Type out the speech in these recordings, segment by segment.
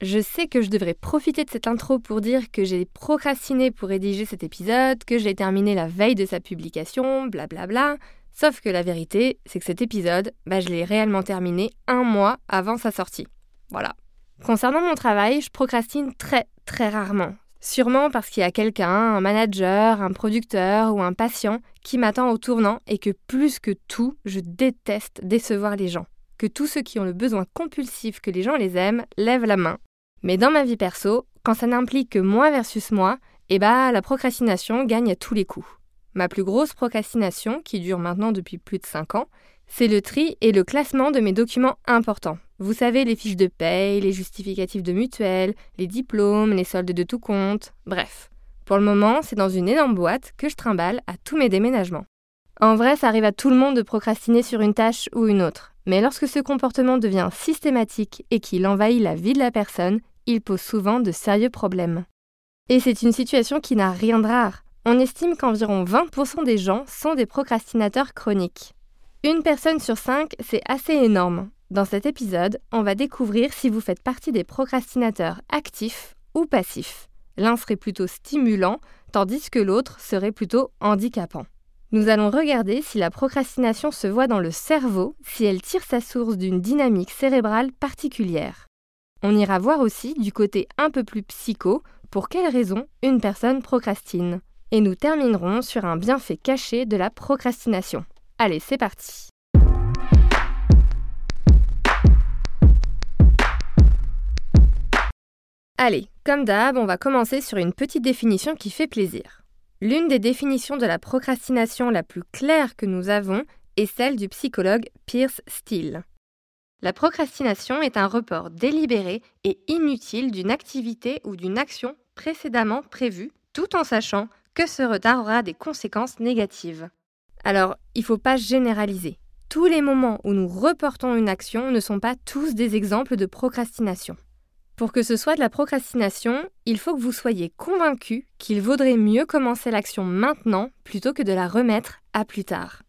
je sais que je devrais profiter de cette intro pour dire que j'ai procrastiné pour rédiger cet épisode, que je l'ai terminé la veille de sa publication, blablabla. Bla bla. Sauf que la vérité, c'est que cet épisode, bah, je l'ai réellement terminé un mois avant sa sortie. Voilà. Concernant mon travail, je procrastine très très rarement. Sûrement parce qu'il y a quelqu'un, un manager, un producteur ou un patient qui m'attend au tournant et que plus que tout, je déteste décevoir les gens. Que tous ceux qui ont le besoin compulsif que les gens les aiment lèvent la main mais dans ma vie perso, quand ça n'implique que moi versus moi, eh bah la procrastination gagne à tous les coups. Ma plus grosse procrastination, qui dure maintenant depuis plus de 5 ans, c'est le tri et le classement de mes documents importants. Vous savez, les fiches de paye, les justificatifs de mutuelle, les diplômes, les soldes de tout compte, bref. Pour le moment, c'est dans une énorme boîte que je trimballe à tous mes déménagements. En vrai, ça arrive à tout le monde de procrastiner sur une tâche ou une autre. Mais lorsque ce comportement devient systématique et qu'il envahit la vie de la personne, il pose souvent de sérieux problèmes. Et c'est une situation qui n'a rien de rare. On estime qu'environ 20% des gens sont des procrastinateurs chroniques. Une personne sur cinq, c'est assez énorme. Dans cet épisode, on va découvrir si vous faites partie des procrastinateurs actifs ou passifs. L'un serait plutôt stimulant, tandis que l'autre serait plutôt handicapant. Nous allons regarder si la procrastination se voit dans le cerveau, si elle tire sa source d'une dynamique cérébrale particulière. On ira voir aussi du côté un peu plus psycho pour quelles raisons une personne procrastine. Et nous terminerons sur un bienfait caché de la procrastination. Allez, c'est parti. Allez, comme d'hab, on va commencer sur une petite définition qui fait plaisir. L'une des définitions de la procrastination la plus claire que nous avons est celle du psychologue Pierce Steele. La procrastination est un report délibéré et inutile d'une activité ou d'une action précédemment prévue, tout en sachant que ce retard aura des conséquences négatives. Alors, il ne faut pas généraliser. Tous les moments où nous reportons une action ne sont pas tous des exemples de procrastination. Pour que ce soit de la procrastination, il faut que vous soyez convaincu qu'il vaudrait mieux commencer l'action maintenant plutôt que de la remettre à plus tard.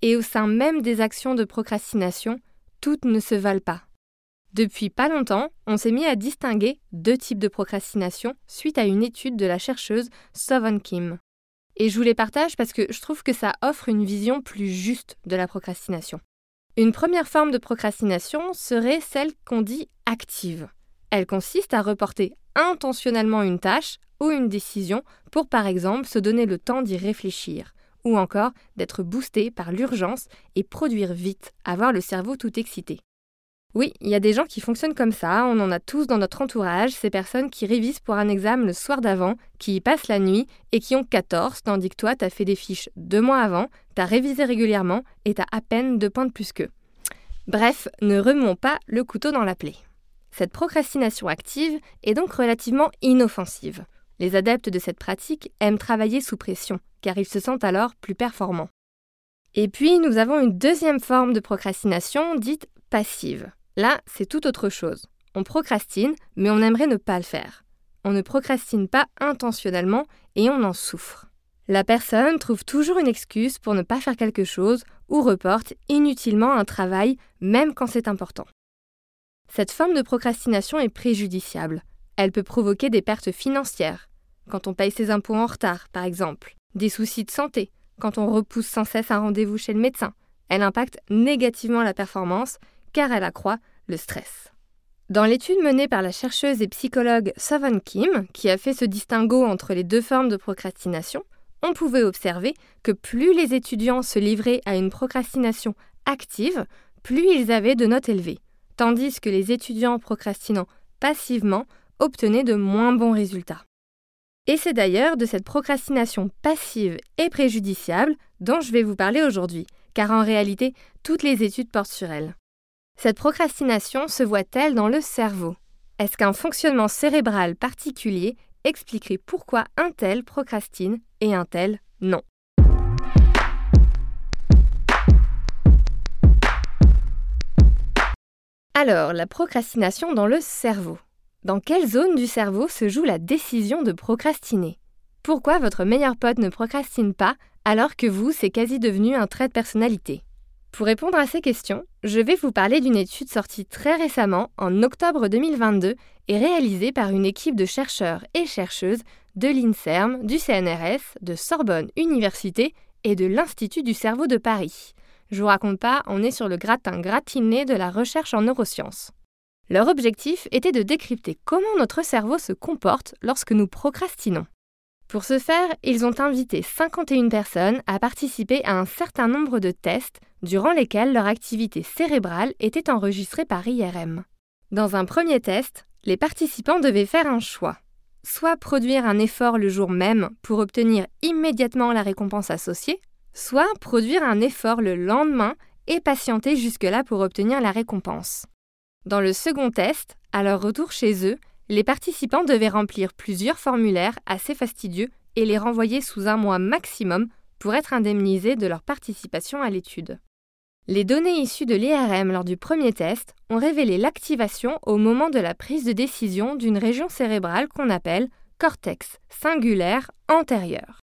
Et au sein même des actions de procrastination, toutes ne se valent pas. Depuis pas longtemps, on s'est mis à distinguer deux types de procrastination suite à une étude de la chercheuse Sovon Kim. Et je vous les partage parce que je trouve que ça offre une vision plus juste de la procrastination. Une première forme de procrastination serait celle qu'on dit active. Elle consiste à reporter intentionnellement une tâche ou une décision pour par exemple se donner le temps d'y réfléchir, ou encore d'être boosté par l'urgence et produire vite, avoir le cerveau tout excité. Oui, il y a des gens qui fonctionnent comme ça, on en a tous dans notre entourage, ces personnes qui révisent pour un examen le soir d'avant, qui y passent la nuit et qui ont 14, tandis que toi, t'as fait des fiches deux mois avant, t'as révisé régulièrement et t'as à peine deux points de plus qu'eux. Bref, ne remuons pas le couteau dans la plaie. Cette procrastination active est donc relativement inoffensive. Les adeptes de cette pratique aiment travailler sous pression, car ils se sentent alors plus performants. Et puis, nous avons une deuxième forme de procrastination dite passive. Là, c'est tout autre chose. On procrastine, mais on aimerait ne pas le faire. On ne procrastine pas intentionnellement et on en souffre. La personne trouve toujours une excuse pour ne pas faire quelque chose ou reporte inutilement un travail, même quand c'est important. Cette forme de procrastination est préjudiciable. Elle peut provoquer des pertes financières, quand on paye ses impôts en retard, par exemple, des soucis de santé, quand on repousse sans cesse un rendez-vous chez le médecin. Elle impacte négativement la performance car elle accroît le stress. Dans l'étude menée par la chercheuse et psychologue Sovon Kim, qui a fait ce distinguo entre les deux formes de procrastination, on pouvait observer que plus les étudiants se livraient à une procrastination active, plus ils avaient de notes élevées, tandis que les étudiants procrastinant passivement obtenaient de moins bons résultats. Et c'est d'ailleurs de cette procrastination passive et préjudiciable dont je vais vous parler aujourd'hui, car en réalité, toutes les études portent sur elle. Cette procrastination se voit-elle dans le cerveau? Est-ce qu'un fonctionnement cérébral particulier expliquerait pourquoi un tel procrastine et un tel non? Alors, la procrastination dans le cerveau. Dans quelle zone du cerveau se joue la décision de procrastiner? Pourquoi votre meilleur pote ne procrastine pas alors que vous, c'est quasi devenu un trait de personnalité? Pour répondre à ces questions, je vais vous parler d'une étude sortie très récemment, en octobre 2022, et réalisée par une équipe de chercheurs et chercheuses de l'INSERM, du CNRS, de Sorbonne Université et de l'Institut du cerveau de Paris. Je vous raconte pas, on est sur le gratin gratiné de la recherche en neurosciences. Leur objectif était de décrypter comment notre cerveau se comporte lorsque nous procrastinons. Pour ce faire, ils ont invité 51 personnes à participer à un certain nombre de tests durant lesquels leur activité cérébrale était enregistrée par IRM. Dans un premier test, les participants devaient faire un choix. Soit produire un effort le jour même pour obtenir immédiatement la récompense associée, soit produire un effort le lendemain et patienter jusque-là pour obtenir la récompense. Dans le second test, à leur retour chez eux, les participants devaient remplir plusieurs formulaires assez fastidieux et les renvoyer sous un mois maximum pour être indemnisés de leur participation à l'étude. Les données issues de l'IRM lors du premier test ont révélé l'activation au moment de la prise de décision d'une région cérébrale qu'on appelle cortex singulaire antérieur.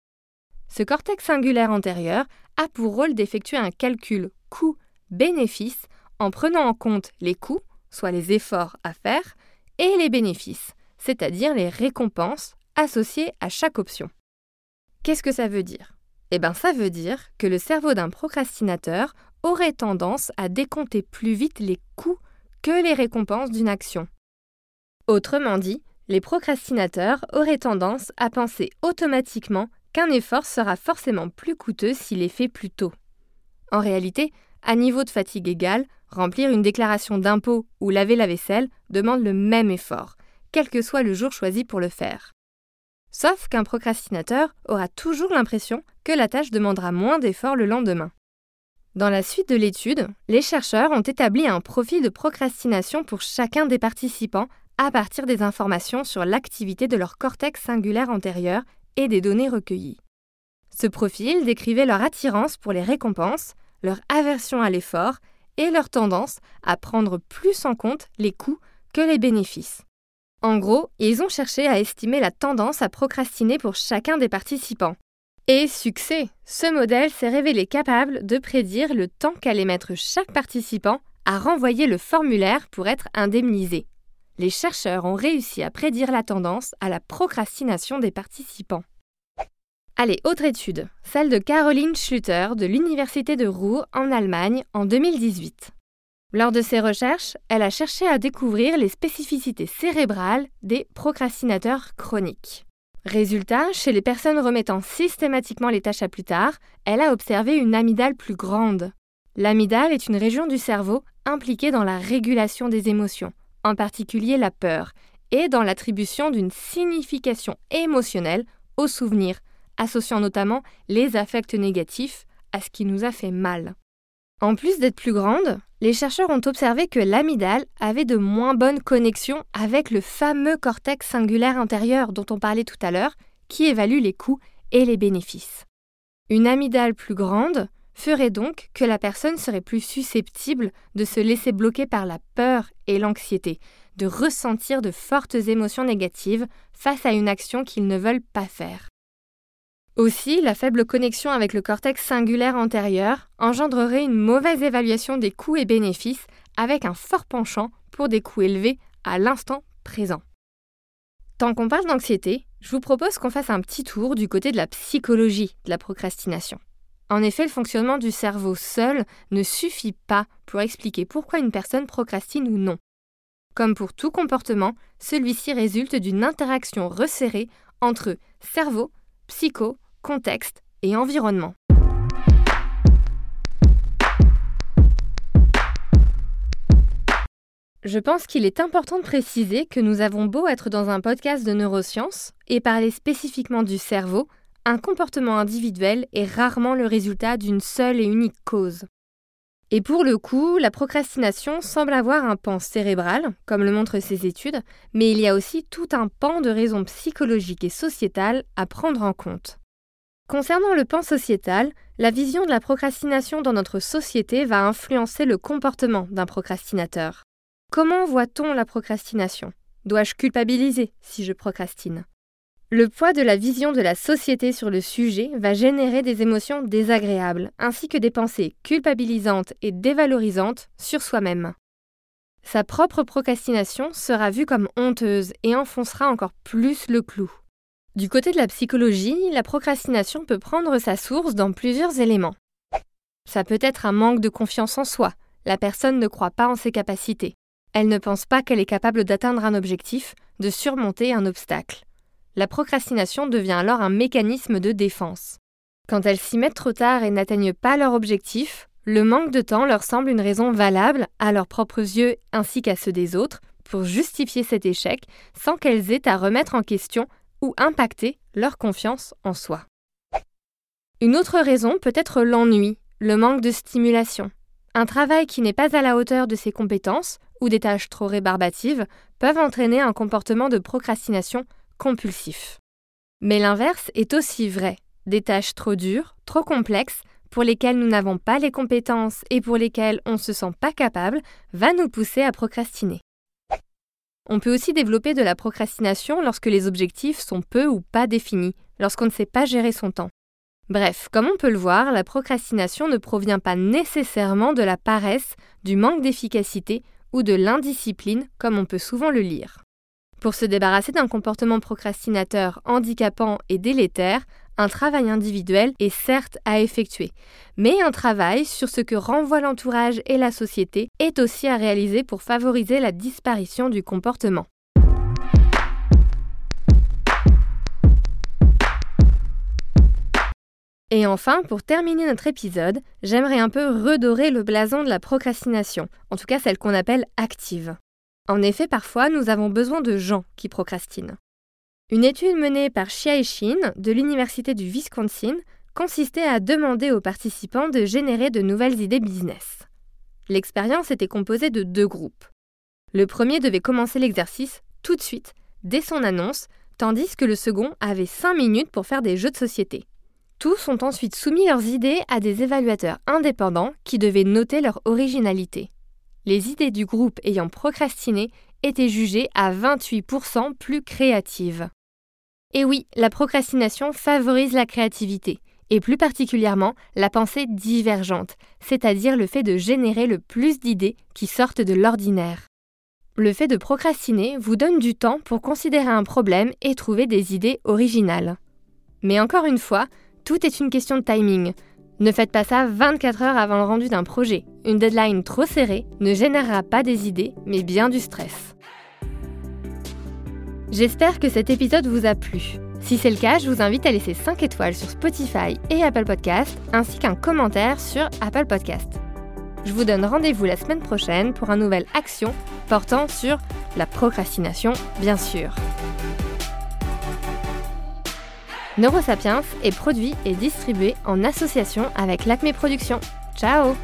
Ce cortex singulaire antérieur a pour rôle d'effectuer un calcul coût-bénéfice en prenant en compte les coûts, soit les efforts à faire, et les bénéfices, c'est-à-dire les récompenses associées à chaque option. Qu'est-ce que ça veut dire? Eh bien ça veut dire que le cerveau d'un procrastinateur aurait tendance à décompter plus vite les coûts que les récompenses d'une action. Autrement dit, les procrastinateurs auraient tendance à penser automatiquement qu'un effort sera forcément plus coûteux s'il est fait plus tôt. En réalité, à niveau de fatigue égal, remplir une déclaration d'impôt ou laver la vaisselle demande le même effort, quel que soit le jour choisi pour le faire. Sauf qu'un procrastinateur aura toujours l'impression que la tâche demandera moins d'efforts le lendemain. Dans la suite de l'étude, les chercheurs ont établi un profil de procrastination pour chacun des participants à partir des informations sur l'activité de leur cortex singulaire antérieur et des données recueillies. Ce profil décrivait leur attirance pour les récompenses, leur aversion à l'effort et leur tendance à prendre plus en compte les coûts que les bénéfices. En gros, ils ont cherché à estimer la tendance à procrastiner pour chacun des participants. Et succès Ce modèle s'est révélé capable de prédire le temps qu'allait mettre chaque participant à renvoyer le formulaire pour être indemnisé. Les chercheurs ont réussi à prédire la tendance à la procrastination des participants. Allez, autre étude, celle de Caroline Schlüter de l'Université de Ruhr en Allemagne en 2018. Lors de ses recherches, elle a cherché à découvrir les spécificités cérébrales des procrastinateurs chroniques. Résultat, chez les personnes remettant systématiquement les tâches à plus tard, elle a observé une amygdale plus grande. L'amygdale est une région du cerveau impliquée dans la régulation des émotions, en particulier la peur, et dans l'attribution d'une signification émotionnelle aux souvenirs, associant notamment les affects négatifs à ce qui nous a fait mal. En plus d'être plus grande, les chercheurs ont observé que l'amygdale avait de moins bonnes connexions avec le fameux cortex singulaire intérieur dont on parlait tout à l'heure, qui évalue les coûts et les bénéfices. Une amygdale plus grande ferait donc que la personne serait plus susceptible de se laisser bloquer par la peur et l'anxiété, de ressentir de fortes émotions négatives face à une action qu'ils ne veulent pas faire. Aussi, la faible connexion avec le cortex singulaire antérieur engendrerait une mauvaise évaluation des coûts et bénéfices avec un fort penchant pour des coûts élevés à l'instant présent. Tant qu'on parle d'anxiété, je vous propose qu'on fasse un petit tour du côté de la psychologie de la procrastination. En effet, le fonctionnement du cerveau seul ne suffit pas pour expliquer pourquoi une personne procrastine ou non. Comme pour tout comportement, celui-ci résulte d'une interaction resserrée entre cerveau, psycho, contexte et environnement. Je pense qu'il est important de préciser que nous avons beau être dans un podcast de neurosciences et parler spécifiquement du cerveau, un comportement individuel est rarement le résultat d'une seule et unique cause. Et pour le coup, la procrastination semble avoir un pan cérébral, comme le montrent ces études, mais il y a aussi tout un pan de raisons psychologiques et sociétales à prendre en compte. Concernant le pan sociétal, la vision de la procrastination dans notre société va influencer le comportement d'un procrastinateur. comment voit-on la procrastination? Dois-je culpabiliser si je procrastine? Le poids de la vision de la société sur le sujet va générer des émotions désagréables, ainsi que des pensées culpabilisantes et dévalorisantes sur soi-même. Sa propre procrastination sera vue comme honteuse et enfoncera encore plus le clou. Du côté de la psychologie, la procrastination peut prendre sa source dans plusieurs éléments. Ça peut être un manque de confiance en soi, la personne ne croit pas en ses capacités. Elle ne pense pas qu'elle est capable d'atteindre un objectif, de surmonter un obstacle. La procrastination devient alors un mécanisme de défense. Quand elles s'y mettent trop tard et n'atteignent pas leur objectif, le manque de temps leur semble une raison valable, à leurs propres yeux ainsi qu'à ceux des autres, pour justifier cet échec sans qu'elles aient à remettre en question ou impacter leur confiance en soi. Une autre raison peut être l'ennui, le manque de stimulation. Un travail qui n'est pas à la hauteur de ses compétences ou des tâches trop rébarbatives peuvent entraîner un comportement de procrastination compulsif. Mais l'inverse est aussi vrai. Des tâches trop dures, trop complexes, pour lesquelles nous n'avons pas les compétences et pour lesquelles on ne se sent pas capable, va nous pousser à procrastiner. On peut aussi développer de la procrastination lorsque les objectifs sont peu ou pas définis, lorsqu'on ne sait pas gérer son temps. Bref, comme on peut le voir, la procrastination ne provient pas nécessairement de la paresse, du manque d'efficacité ou de l'indiscipline, comme on peut souvent le lire. Pour se débarrasser d'un comportement procrastinateur handicapant et délétère, un travail individuel est certes à effectuer, mais un travail sur ce que renvoie l'entourage et la société est aussi à réaliser pour favoriser la disparition du comportement. Et enfin, pour terminer notre épisode, j'aimerais un peu redorer le blason de la procrastination, en tout cas celle qu'on appelle active. En effet, parfois, nous avons besoin de gens qui procrastinent. Une étude menée par Xia Shin de l'Université du Wisconsin consistait à demander aux participants de générer de nouvelles idées business. L'expérience était composée de deux groupes. Le premier devait commencer l'exercice tout de suite, dès son annonce, tandis que le second avait 5 minutes pour faire des jeux de société. Tous ont ensuite soumis leurs idées à des évaluateurs indépendants qui devaient noter leur originalité. Les idées du groupe ayant procrastiné étaient jugées à 28% plus créatives. Et oui, la procrastination favorise la créativité, et plus particulièrement la pensée divergente, c'est-à-dire le fait de générer le plus d'idées qui sortent de l'ordinaire. Le fait de procrastiner vous donne du temps pour considérer un problème et trouver des idées originales. Mais encore une fois, tout est une question de timing. Ne faites pas ça 24 heures avant le rendu d'un projet. Une deadline trop serrée ne générera pas des idées, mais bien du stress. J'espère que cet épisode vous a plu. Si c'est le cas, je vous invite à laisser 5 étoiles sur Spotify et Apple Podcast, ainsi qu'un commentaire sur Apple Podcast. Je vous donne rendez-vous la semaine prochaine pour un nouvel action portant sur la procrastination, bien sûr. Neurosapiens est produit et distribué en association avec l'Acme Productions. Ciao